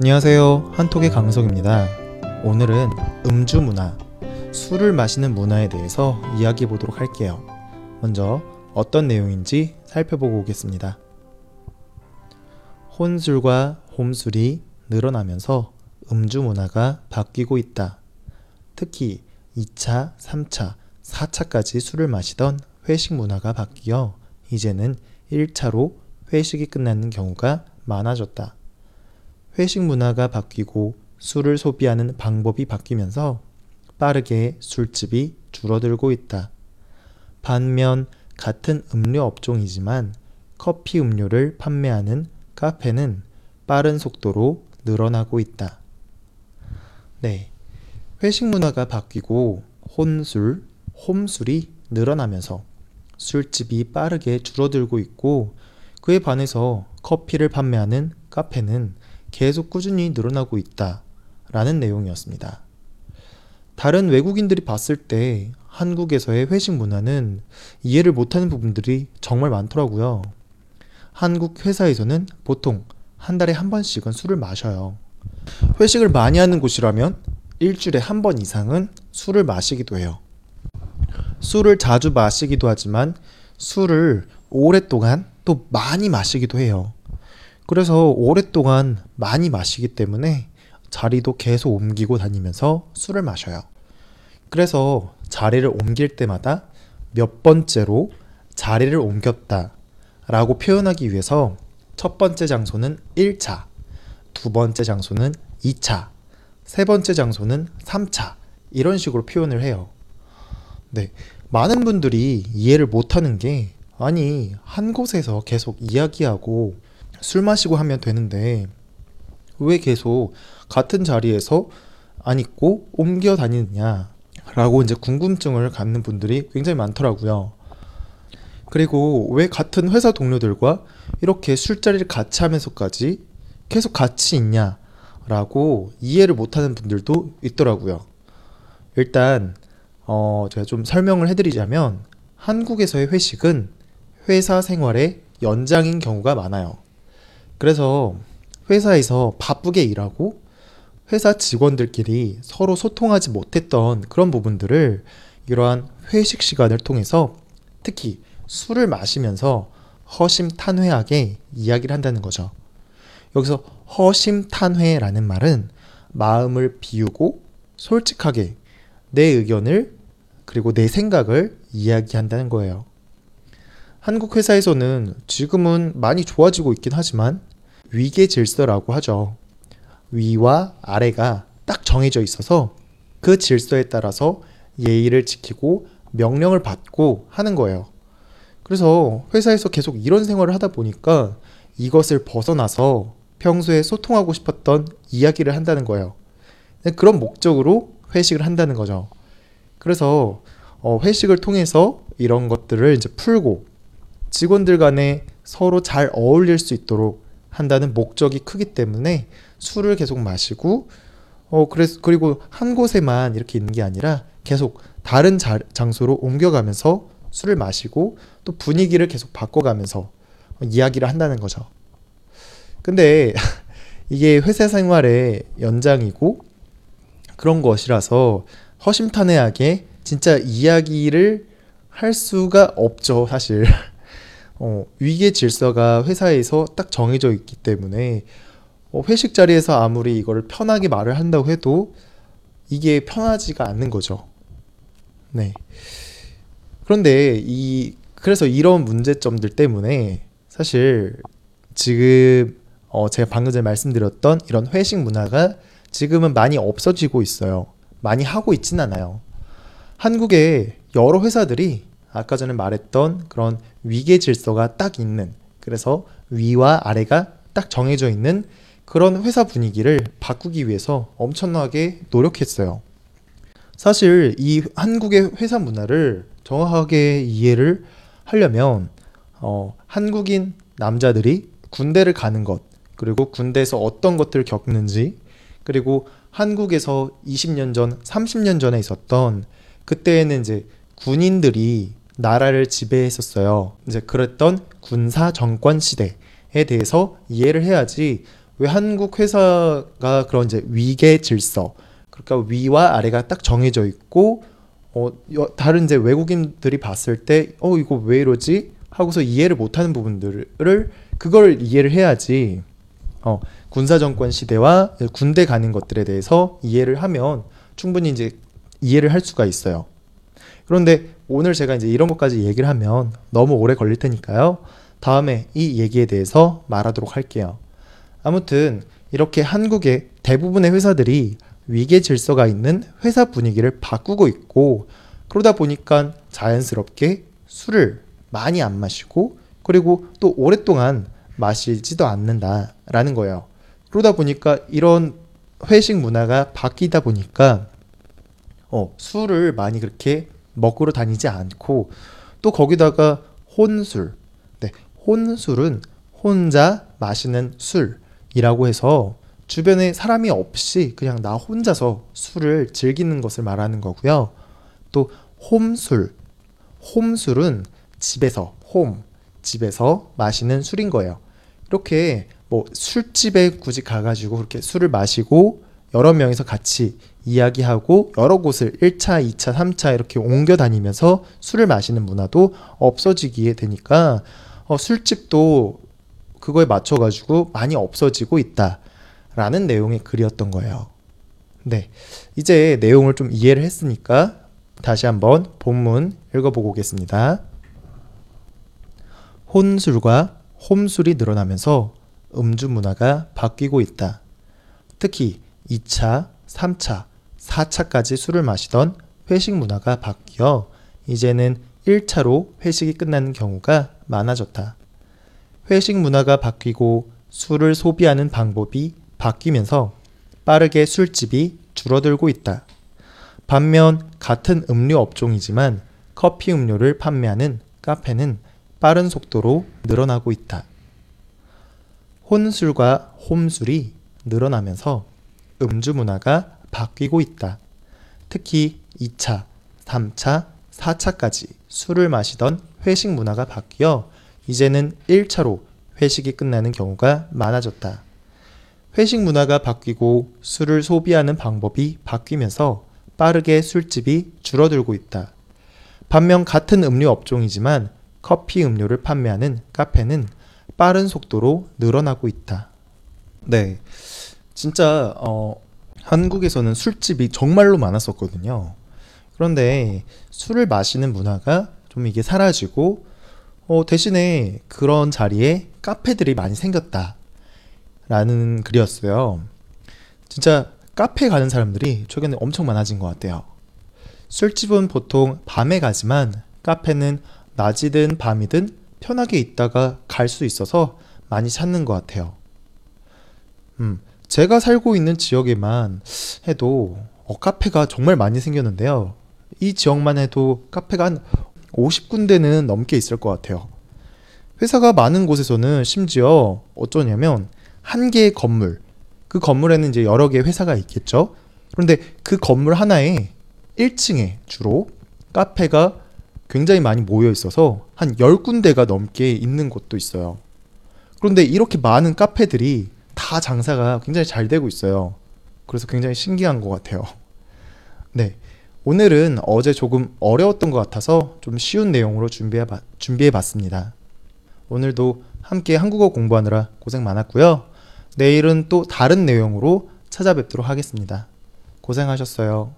안녕하세요. 한톡의 강석입니다. 오늘은 음주 문화, 술을 마시는 문화에 대해서 이야기해 보도록 할게요. 먼저 어떤 내용인지 살펴보고 오겠습니다. 혼술과 홈술이 늘어나면서 음주 문화가 바뀌고 있다. 특히 2차, 3차, 4차까지 술을 마시던 회식 문화가 바뀌어 이제는 1차로 회식이 끝나는 경우가 많아졌다. 회식 문화가 바뀌고 술을 소비하는 방법이 바뀌면서 빠르게 술집이 줄어들고 있다. 반면 같은 음료 업종이지만 커피 음료를 판매하는 카페는 빠른 속도로 늘어나고 있다. 네. 회식 문화가 바뀌고 혼술, 홈술이 늘어나면서 술집이 빠르게 줄어들고 있고 그에 반해서 커피를 판매하는 카페는 계속 꾸준히 늘어나고 있다. 라는 내용이었습니다. 다른 외국인들이 봤을 때 한국에서의 회식 문화는 이해를 못하는 부분들이 정말 많더라고요. 한국 회사에서는 보통 한 달에 한 번씩은 술을 마셔요. 회식을 많이 하는 곳이라면 일주일에 한 번 이상은 술을 마시기도 해요. 술을 자주 마시기도 하지만 술을 오랫동안 또 많이 마시기도 해요. 그래서 오랫동안 많이 마시기 때문에 자리도 계속 옮기고 다니면서 술을 마셔요. 그래서 자리를 옮길 때마다 몇 번째로 자리를 옮겼다 라고 표현하기 위해서 첫 번째 장소는 1차, 두 번째 장소는 2차, 세 번째 장소는 3차 이런 식으로 표현을 해요. 네. 많은 분들이 이해를 못 하는 게 아니 한 곳에서 계속 이야기하고 술 마시고 하면 되는데 왜 계속 같은 자리에서 안 있고 옮겨 다니느냐 라고 이제 궁금증을 갖는 분들이 굉장히 많더라고요. 그리고 왜 같은 회사 동료들과 이렇게 술자리를 같이 하면서까지 계속 같이 있냐 라고 이해를 못하는 분들도 있더라고요. 일단 어 제가 좀 설명을 해드리자면 한국에서의 회식은 회사 생활의 연장인 경우가 많아요. 그래서 회사에서 바쁘게 일하고 회사 직원들끼리 서로 소통하지 못했던 그런 부분들을 이러한 회식 시간을 통해서 특히 술을 마시면서 허심탄회하게 이야기를 한다는 거죠. 여기서 허심탄회라는 말은 마음을 비우고 솔직하게 내 의견을 그리고 내 생각을 이야기한다는 거예요. 한국 회사에서는 지금은 많이 좋아지고 있긴 하지만 위계 질서라고 하죠. 위와 아래가 딱 정해져 있어서 그 질서에 따라서 예의를 지키고 명령을 받고 하는 거예요. 그래서 회사에서 계속 이런 생활을 하다 보니까 이것을 벗어나서 평소에 소통하고 싶었던 이야기를 한다는 거예요. 네, 그런 목적으로 회식을 한다는 거죠. 그래서 어, 회식을 통해서 이런 것들을 이제 풀고 직원들 간에 서로 잘 어울릴 수 있도록 한다는 목적이 크기 때문에 술을 계속 마시고 어 그래서 그리고 한 곳에만 이렇게 있는 게 아니라 계속 다른 자, 장소로 옮겨가면서 술을 마시고 또 분위기를 계속 바꿔가면서 이야기를 한다는 거죠. 근데 이게 회사 생활의 연장이고 그런 것이라서 허심탄회하게 진짜 이야기를 할 수가 없죠, 사실. 어, 위계 질서가 회사에서 딱 정해져 있기 때문에 어, 회식 자리에서 아무리 이거를 편하게 말을 한다고 해도 이게 편하지가 않는 거죠. 네. 그런데 이 그래서 이런 문제점들 때문에 사실 지금 어 제가 방금 전에 말씀드렸던 이런 회식 문화가 지금은 많이 없어지고 있어요. 많이 하고 있진 않아요. 한국의 여러 회사들이 아까 전에 말했던 그런 위계 질서가 딱 있는 그래서 위와 아래가 딱 정해져 있는 그런 회사 분위기를 바꾸기 위해서 엄청나게 노력했어요. 사실 이 한국의 회사 문화를 정확하게 이해를 하려면 어, 한국인 남자들이 군대를 가는 것, 그리고 군대에서 어떤 것들을 겪는지, 그리고 한국에서 20년 전, 30년 전에 있었던 그때에는 이제 군인들이 나라를 지배했었어요. 이제 그랬던 군사 정권 시대에 대해서 이해를 해야지 왜 한국 회사가 그런 이제 위계 질서, 그러니까 위와 아래가 딱 정해져 있고 어 다른 이제 외국인들이 봤을 때 어 이거 왜 이러지 하고서 이해를 못하는 부분들을 그걸 이해를 해야지 어 군사 정권 시대와 군대 가는 것들에 대해서 이해를 하면 충분히 이제 이해를 할 수가 있어요. 그런데 오늘 제가 이제 이런 것까지 얘기를 하면 너무 오래 걸릴 테니까요. 다음에 이 얘기에 대해서 말하도록 할게요. 아무튼 이렇게 한국의 대부분의 회사들이 위계 질서가 있는 회사 분위기를 바꾸고 있고 그러다 보니까 자연스럽게 술을 많이 안 마시고 그리고 또 오랫동안 마시지도 않는다라는 거예요. 그러다 보니까 이런 회식 문화가 바뀌다 보니까 어, 술을 많이 그렇게 먹으러 다니지 않고 또 거기다가 혼술. 네, 혼술은 혼자 마시는 술이라고 해서 주변에 사람이 없이 그냥 나 혼자서 술을 즐기는 것을 말하는 거고요. 또 홈술. 홈술은 집에서 홈 집에서 마시는 술인 거예요. 이렇게 뭐 술집에 굳이 가가지고 그렇게 술을 마시고 여러 명이서 같이 이야기하고 여러 곳을 1차, 2차, 3차 이렇게 옮겨 다니면서 술을 마시는 문화도 없어지기에 되니까 어, 술집도 그거에 맞춰가지고 많이 없어지고 있다라는 내용의 글이었던 거예요. 네. 이제 내용을 좀 이해를 했으니까 다시 한번 본문 읽어보고 오겠습니다. 혼술과 홈술이 늘어나면서 음주 문화가 바뀌고 있다. 특히 2차, 3차, 4차까지 술을 마시던 회식 문화가 바뀌어 이제는 1차로 회식이 끝나는 경우가 많아졌다. 회식 문화가 바뀌고 술을 소비하는 방법이 바뀌면서 빠르게 술집이 줄어들고 있다. 반면 같은 음료 업종이지만 커피 음료를 판매하는 카페는 빠른 속도로 늘어나고 있다. 혼술과 홈술이 늘어나면서 음주 문화가 바뀌고 있다. 특히 2차, 3차, 4차까지 술을 마시던 회식 문화가 바뀌어 이제는 1차로 회식이 끝나는 경우가 많아졌다. 회식 문화가 바뀌고 술을 소비하는 방법이 바뀌면서 빠르게 술집이 줄어들고 있다. 반면 같은 음료 업종이지만 커피 음료를 판매하는 카페는 빠른 속도로 늘어나고 있다. 네. 진짜 어, 한국에서는 술집이 정말로 많았었거든요. 그런데 술을 마시는 문화가 좀 이게 사라지고 어, 대신에 그런 자리에 카페들이 많이 생겼다. 라는 글이었어요. 진짜 카페 가는 사람들이 최근에 엄청 많아진 것 같아요. 술집은 보통 밤에 가지만 카페는 낮이든 밤이든 편하게 있다가 갈 수 있어서 많이 찾는 것 같아요. 음, 제가 살고 있는 지역에만 해도 어, 카페가 정말 많이 생겼는데요. 이 지역만 해도 카페가 한 50군데는 넘게 있을 것 같아요. 회사가 많은 곳에서는 심지어 어쩌냐면 한 개의 건물, 그 건물에는 이제 여러 개의 회사가 있겠죠. 그런데 그 건물 하나에 1층에 주로 카페가 굉장히 많이 모여 있어서 한 10군데가 넘게 있는 곳도 있어요. 그런데 이렇게 많은 카페들이 다 장사가 굉장히 잘 되고 있어요. 그래서 굉장히 신기한 것 같아요. 네. 오늘은 어제 조금 어려웠던 것 같아서 좀 쉬운 내용으로 준비해, 준비해 봤습니다. 오늘도 함께 한국어 공부하느라 고생 많았고요. 내일은 또 다른 내용으로 찾아뵙도록 하겠습니다. 고생하셨어요.